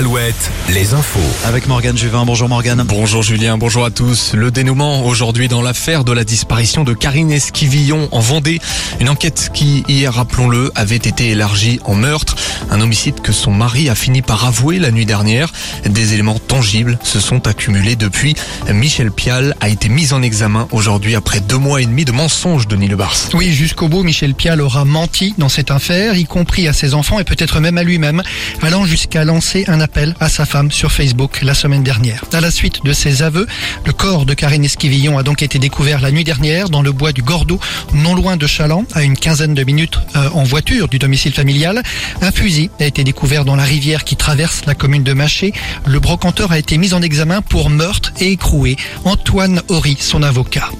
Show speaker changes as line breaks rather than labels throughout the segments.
Alouette, les infos.
Avec Morgane Juvin. Bonjour Morgane.
Bonjour Julien, bonjour à tous. Le dénouement aujourd'hui dans l'affaire de la disparition de Karine Esquivillon en Vendée. Une enquête qui, hier, rappelons-le, avait été élargie en meurtre. Un homicide que son mari a fini par avouer la nuit dernière. Des éléments tangibles se sont accumulés depuis. Michel Pial a été mis en examen aujourd'hui après deux mois et demi de mensonges de Bars.
Oui, jusqu'au bout, Michel Pial aura menti dans cette affaire, y compris à ses enfants et peut-être même à lui-même, allant jusqu'à lancer un appel à sa femme sur Facebook la semaine dernière. À la suite de ses aveux, le corps de Karine Esquivillon a donc été découvert la nuit dernière dans le bois du Gordeau, non loin de Chaland, à une quinzaine de minutes euh, en voiture du domicile familial. Un fusil a été découvert dans la rivière qui traverse la commune de Maché. Le brocanteur a été mis en examen pour meurtre et écroué. Antoine Horry, son avocat.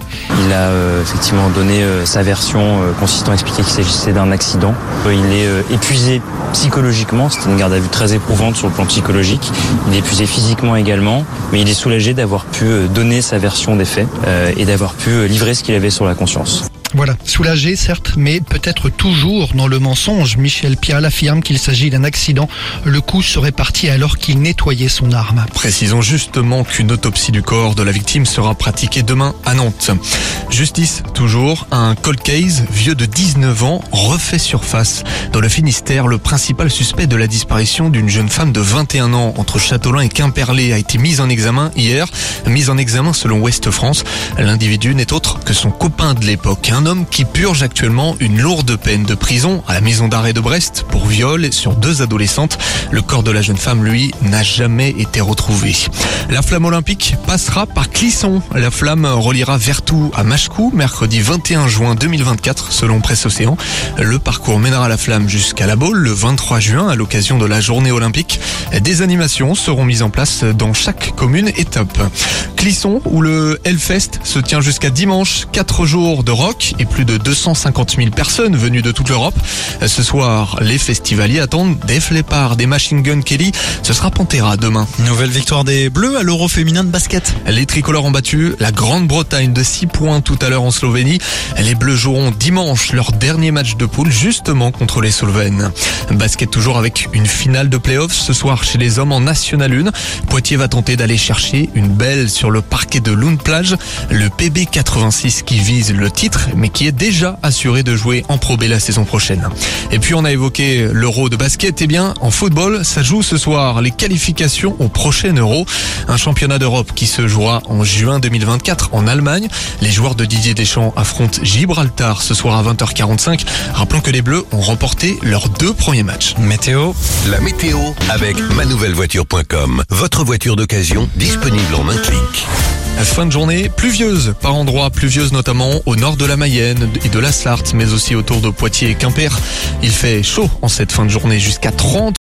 Il a euh, effectivement donné euh, sa version consistant à expliquer qu'il s'agissait d'un accident. il est épuisé psychologiquement, c'était une garde à vue très éprouvante sur le plan psychologique. Il est épuisé physiquement également, mais il est soulagé d'avoir pu euh, donner sa version des faits euh, et d'avoir pu euh, livrer ce qu'il avait sur la conscience.
Voilà, soulagé certes, mais peut-être toujours dans le mensonge. Michel Pial affirme qu'il s'agit d'un accident. Le coup serait parti alors qu'il nettoyait son arme.
Précisons justement qu'une autopsie du corps de la victime sera pratiquée demain à Nantes. Justice, toujours, un cold case, vieux de 19 ans, refait surface. Dans le Finistère, le principal suspect de la disparition d'une jeune femme de 21 ans entre Châteaulin et Quimperlé a été mis en examen hier. Mis en examen selon Ouest France. L'individu n'est autre que son copain de l'époque, un homme qui purge actuellement une lourde peine de prison à la maison d'arrêt de Brest pour viol sur deux adolescentes. Le corps de la jeune femme, lui, n'a jamais été retrouvé. La flamme olympique passera par Clisson. La flamme reliera Vertou à Machecou mercredi 21 juin 2024 selon Presse Océan. Le parcours mènera la flamme jusqu'à la Baule le 23 juin à l'occasion de la journée olympique. Des animations seront mises en place dans chaque commune étape. Clisson où le Hellfest se tient jusqu'à dimanche. Quatre jours de rock et plus de 250 000 personnes venues de toute l'Europe. Ce soir, les festivaliers attendent des Leppard, des Machine Gun Kelly. Ce sera Pantera demain.
Nouvelle victoire des Bleus à l'Euro féminin de basket.
Les tricolores ont battu la Grande-Bretagne de 6 points tout à l'heure en Slovénie. Les Bleus joueront dimanche leur dernier match de poule justement contre les Slovènes. Basket toujours avec une finale de playoffs ce soir chez les hommes en National 1. Poitiers va tenter d'aller chercher une belle sur le parquet de Lune Plage. Le PB 86 qui vise le titre mais qui est déjà assuré de jouer en Pro B la saison prochaine. Et puis on a évoqué l'Euro de basket. Eh bien, en football, ça joue ce soir les qualifications au prochain Euro, un championnat d'Europe qui se jouera en juin 2024 en Allemagne. Les joueurs de Didier Deschamps affrontent Gibraltar ce soir à 20h45. Rappelons que les Bleus ont remporté leurs deux premiers matchs.
Météo.
La météo avec manouvellevoiture.com. Votre voiture d'occasion disponible en un clic.
Fin de journée pluvieuse, par endroits pluvieuse notamment au nord de la Mayenne et de la Sarthe, mais aussi autour de Poitiers et Quimper. Il fait chaud en cette fin de journée jusqu'à 30